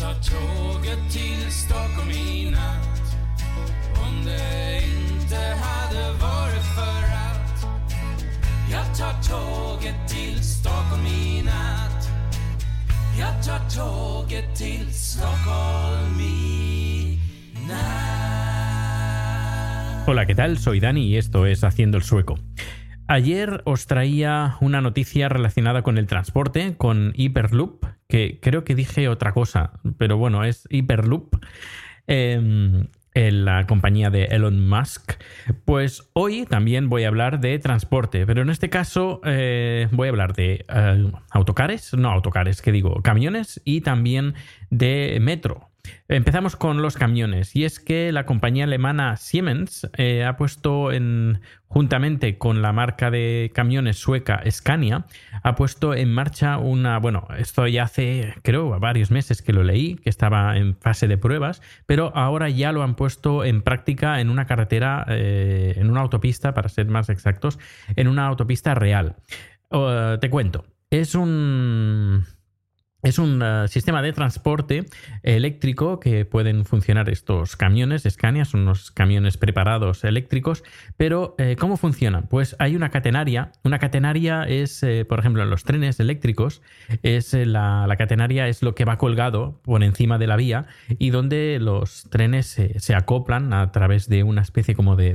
Tar tåget till Stockholm i natt Om det inte Hola, ¿qué tal? Soy Dani y esto es Haciendo el Sueco. Ayer os traía una noticia relacionada con el transporte, con Hyperloop, que creo que dije otra cosa, pero bueno, es Hyperloop, eh, en la compañía de Elon Musk. Pues hoy también voy a hablar de transporte, pero en este caso eh, voy a hablar de eh, autocares, no autocares, que digo, camiones y también de metro. Empezamos con los camiones y es que la compañía alemana Siemens eh, ha puesto en juntamente con la marca de camiones sueca Scania ha puesto en marcha una bueno esto ya hace creo varios meses que lo leí que estaba en fase de pruebas pero ahora ya lo han puesto en práctica en una carretera eh, en una autopista para ser más exactos en una autopista real. Uh, te cuento es un es un uh, sistema de transporte eléctrico que pueden funcionar estos camiones. Scania, son unos camiones preparados eléctricos, pero eh, ¿cómo funcionan? Pues hay una catenaria, una catenaria es, eh, por ejemplo, en los trenes eléctricos, es eh, la, catenaria es lo que va colgado por encima de la vía y donde los trenes se, acoplan a través de una especie como de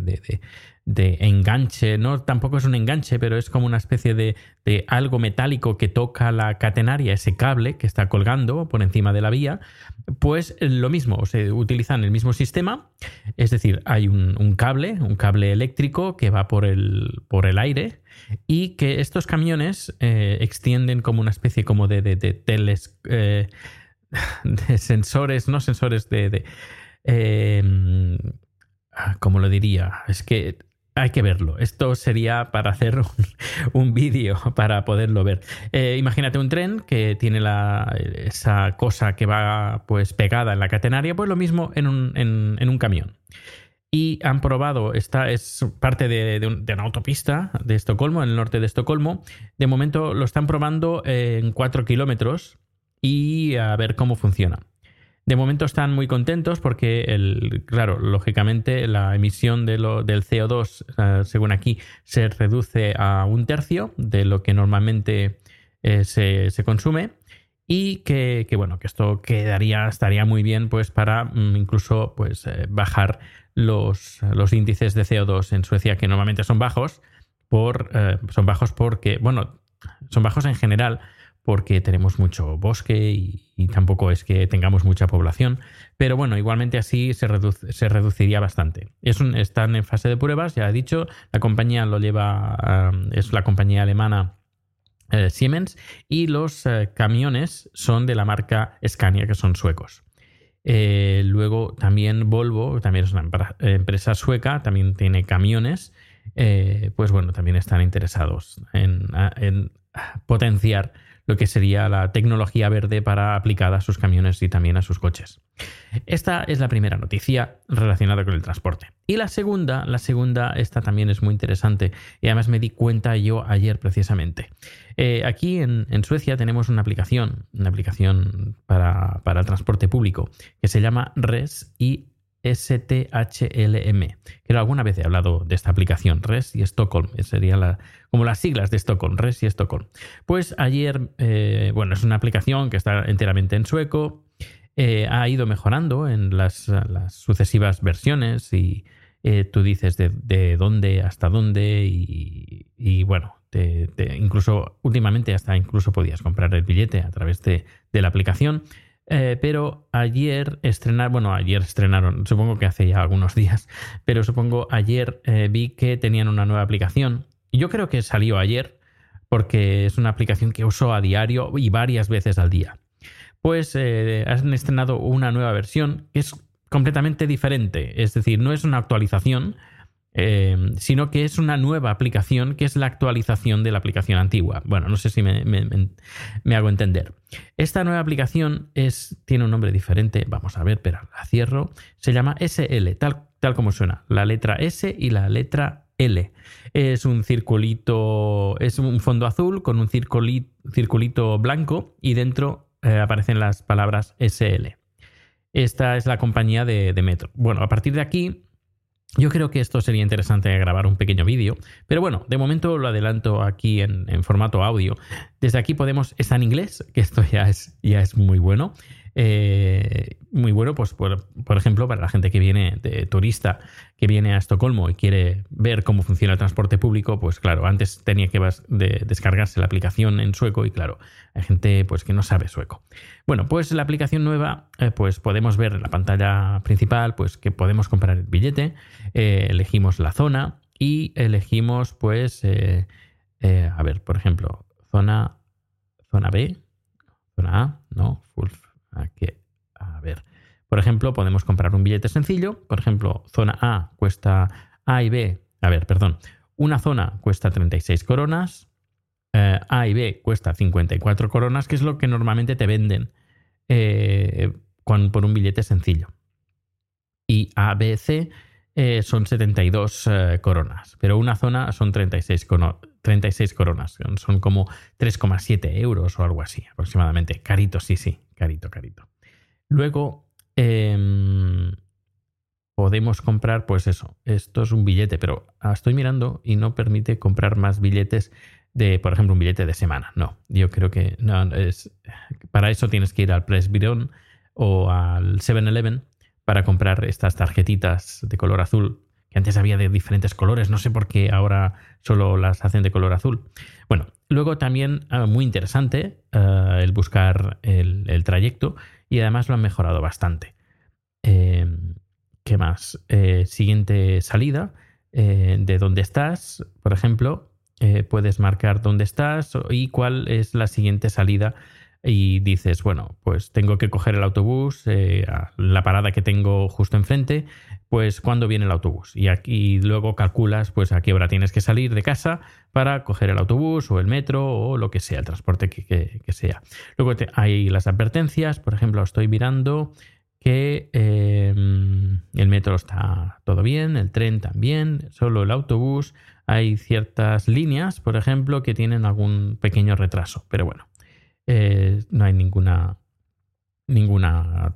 de enganche, no tampoco es un enganche, pero es como una especie de, de, algo metálico que toca la catenaria, ese cable que está colgando por encima de la vía, pues lo mismo, se utilizan el mismo sistema, es decir, hay un, cable, un cable eléctrico que va por el, por el aire y que estos camiones eh, extienden como una especie como de, de, de eh, sensores, no sensores de... eh, como lo diría, es que hay que verlo. Esto sería para hacer un, un vídeo para poderlo ver. Eh, imagínate un tren que tiene esa cosa que va pues pegada en la catenaria, pues lo mismo en un, camión. Y han probado, esta es parte de, de, una autopista de Estocolmo, en el norte de Estocolmo. De momento lo están probando en 4 kilómetros y a ver cómo funciona. De momento están muy contentos porque, claro, lógicamente la emisión de del CO2, uh, según aquí, se reduce a un tercio de lo que normalmente eh, se, consume y que, bueno, que esto quedaría, estaría muy bien pues para mm, incluso pues eh, bajar los, los, índices de CO2 en Suecia que normalmente son bajos por, eh, son bajos porque, bueno, son bajos en general porque tenemos mucho bosque y, tampoco es que tengamos mucha población. Pero bueno, igualmente así se, reduciría bastante. Están en fase de pruebas, ya he dicho, la compañía lo lleva, es la compañía alemana eh, Siemens y los eh, camiones son de la marca Scania, que son suecos. Eh, luego también Volvo, también es una empresa sueca, también tiene camiones. pues bueno, también están interesados en potenciar lo que sería la tecnología verde para aplicada a sus camiones y también a sus coches. Esta es la primera noticia relacionada con el transporte. Y la segunda, la segunda, esta también es muy interesante y además me di cuenta yo ayer precisamente. Eh, aquí en, en, Suecia tenemos una aplicación, una aplicación para, para, el transporte público que se llama Res y STHLM. Creo alguna vez he hablado de esta aplicación, RES y Stockholm. Sería la, como las siglas de Stockholm, RES y Stockholm. Pues ayer, eh, bueno, es una aplicación que está enteramente en sueco. Eh, ha ido mejorando en las, sucesivas versiones y eh, tú dices de, dónde hasta dónde y, bueno, incluso últimamente hasta incluso podías comprar el billete a través de la aplicación. Eh, pero ayer estrenaron, bueno, ayer estrenaron, supongo que hace ya algunos días, pero supongo ayer eh, vi que tenían una nueva aplicación. Yo creo que salió ayer, porque es una aplicación que uso a diario y varias veces al día. Pues eh, han estrenado una nueva versión que es completamente diferente, es decir, no es una actualización, Em, sino que es una nueva aplicación que es la actualización de la aplicación antigua. Bueno, no sé si me, hago entender. Esta nueva aplicación es, tiene un nombre diferente, vamos a ver, pero la cierro. Se llama SL, tal, tal como suena, la letra S y la letra L. Es un circulito, es un fondo azul con un circulito, blanco y dentro eh, aparecen las palabras SL. Esta es la compañía de Metro. Bueno, a partir de aquí yo creo que esto sería interesante grabar un pequeño vídeo, pero bueno, de momento lo adelanto aquí en, formato audio. Desde aquí podemos, está en inglés, que esto ya es, ya es muy bueno. Eh, muy bueno, pues por, ejemplo, para la gente que viene de turista, que viene a Estocolmo y quiere ver cómo funciona el transporte público, pues claro, antes tenía que descargarse la aplicación en sueco y claro, hay gente pues que no sabe sueco. Bueno, pues la aplicación nueva, eh, pues podemos ver en la pantalla principal, pues que podemos comprar el billete, eh, elegimos la zona y elegimos, pues, a ver, por ejemplo, zona, zona B, zona A, no, full a ver, por ejemplo, podemos comprar un billete sencillo. Por ejemplo, zona A cuesta A y B. A ver, perdón. Una zona cuesta 36 coronas. Eh, a y B cuesta 54 coronas, que es lo que normalmente te venden eh, por un billete sencillo. Y A, B, C eh, son 72 coronas. Pero una zona son 36, 36 coronas. Son como 3,7 euros o algo así aproximadamente. Carito, sí, sí. Carito, carito. Luego em, podemos comprar, pues eso, esto es un billete, pero estoy mirando y no permite comprar más billetes de, por ejemplo, un billete de semana. No, yo creo que no, para eso tienes que ir al Presbyterian o al 7-Eleven para comprar estas tarjetitas de color azul que antes había de diferentes colores, no sé por qué ahora solo las hacen de color azul. Bueno, luego también ah, muy interesante ah, el buscar el, trayecto y además lo han mejorado bastante. Em, ¿Qué más? Eh, siguiente salida, eh, de dónde estás, por ejemplo, eh, puedes marcar dónde estás y cuál es la siguiente salida y dices, bueno, pues tengo que coger el autobús, la parada que tengo justo enfrente, pues cuándo viene el autobús. Y aquí luego calculas pues a qué hora tienes que salir de casa para coger el autobús o el metro o lo que sea, el transporte que, sea. Luego hay las advertencias, por ejemplo, estoy mirando que em, el metro está todo bien, el tren también, solo el autobús. Hay ciertas líneas, por ejemplo, que tienen algún pequeño retraso, pero bueno, eh, no hay ninguna ninguna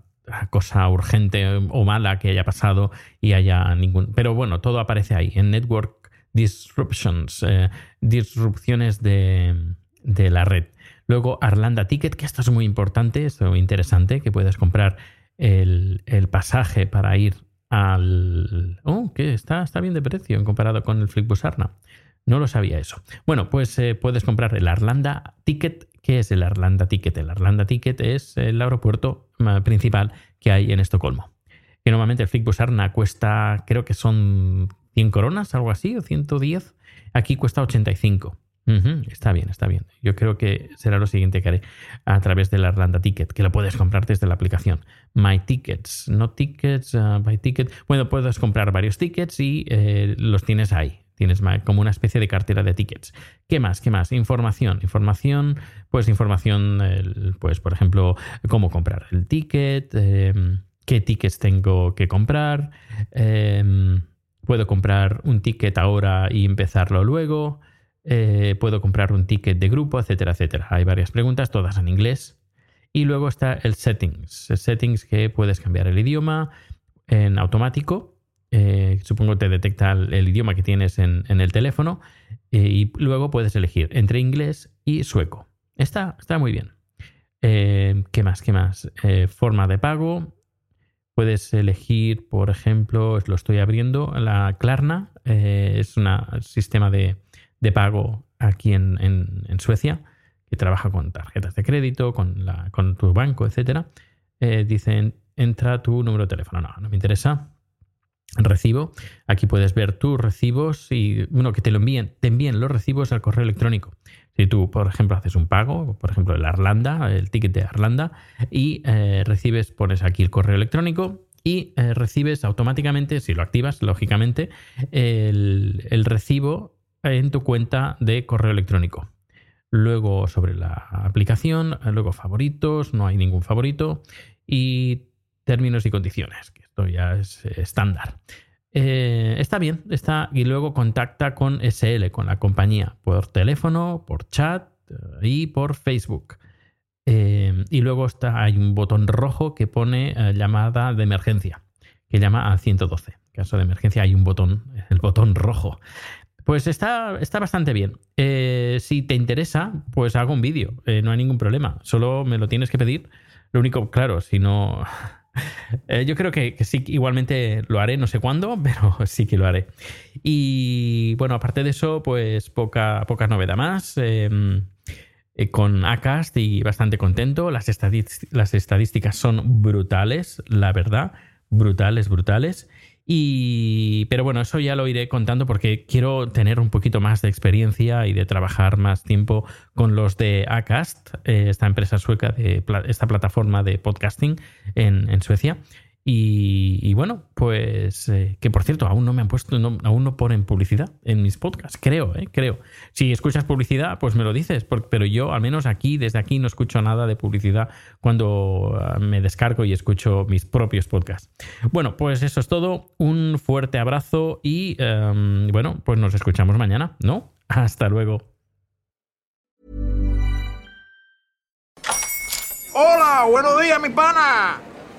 cosa urgente o mala que haya pasado y haya ningún... Pero bueno, todo aparece ahí, en Network Disruptions, eh, disrupciones de, la red. Luego Arlanda Ticket, que esto es muy importante, es muy interesante, que puedes comprar el, pasaje para ir al... Oh, que está, está bien de precio en comparado con el Flixbus Arna. No lo sabía eso. Bueno, pues eh, puedes comprar el Arlanda Ticket ¿Qué es el Arlanda Ticket? El Arlanda Ticket es el aeropuerto principal que hay en Estocolmo. Que normalmente el Flixbus Arna cuesta, creo que son 100 coronas, algo así, o 110. Aquí cuesta 85. está bien, está bien. Yo creo que será lo siguiente que haré a través del Arlanda Ticket, que lo puedes comprar desde la aplicación. My Tickets, no Tickets, uh, by Ticket. Bueno, puedes comprar varios tickets y eh, los tienes ahí. Tienes como una especie de cartera de tickets. ¿Qué más? ¿Qué más? Información. Información, pues información, pues por ejemplo, cómo comprar el ticket, em, qué tickets tengo que comprar, em, puedo comprar un ticket ahora y empezarlo luego, eh, puedo comprar un ticket de grupo, etcétera, etcétera. Hay varias preguntas, todas en inglés. Y luego está el settings. El settings que puedes cambiar el idioma, en automático. Eh, supongo te detecta el, idioma que tienes en, el teléfono eh, y luego puedes elegir entre inglés y sueco. Está, está muy bien. Eh, ¿Qué más? ¿Qué más? Eh, forma de pago. Puedes elegir, por ejemplo, lo estoy abriendo, la Klarna. es un sistema de, de pago aquí en, en- en Suecia que trabaja con tarjetas de crédito, con, la, con tu banco, etc. dicen, entra tu número de teléfono. No, no me interesa. Recibo. Aquí puedes ver tus recibos y, bueno, que te lo envíen, te envíen los recibos al correo electrónico. Si tú, por ejemplo, haces un pago, por ejemplo, el Arlanda, el ticket de Arlanda, y eh, recibes, pones aquí el correo electrónico y eh, recibes automáticamente, si lo activas, lógicamente, el, el recibo en tu cuenta de correo electrónico. Luego sobre la aplicación, luego favoritos, no hay ningún favorito y términos y condiciones, que esto ya es eh, estándar. Eh, está bien, está y luego contacta con SL, con la compañía, por teléfono, por chat eh, y por Facebook. Y luego está, hay un botón rojo que pone llamada de emergencia, que llama a 112. En caso de emergencia hay un botón, el botón rojo. Pues está, está bastante bien. Si te interesa, pues hago un vídeo, no hay ningún problema. Solo me lo tienes que pedir. Lo único, claro, si no... Eh, yo creo que, sí, igualmente lo haré, no sé cuándo, pero sí que lo haré. Y bueno, aparte de eso, pues poca, poca novedad más. Eh, eh, con Acast y bastante contento. Las estadísticas son brutales, la verdad. Brutales, brutales. Y, pero bueno, eso ya lo iré contando porque quiero tener un poquito más de experiencia y de trabajar más tiempo con los de Acast, eh, esta empresa sueca, de, esta plataforma de podcasting en, en Suecia. Y, bueno, pues eh, que por cierto, aún no me han puesto, aún no ponen publicidad en mis podcasts, creo, eh, creo. Si escuchas publicidad, pues me lo dices, pero yo al menos aquí, desde aquí, no escucho nada de publicidad cuando ah, me descargo y escucho mis propios podcasts. Bueno, pues eso es todo. Un fuerte abrazo y em, bueno, pues nos escuchamos mañana, ¿no? Hasta luego. Hola, buenos días, mi pana.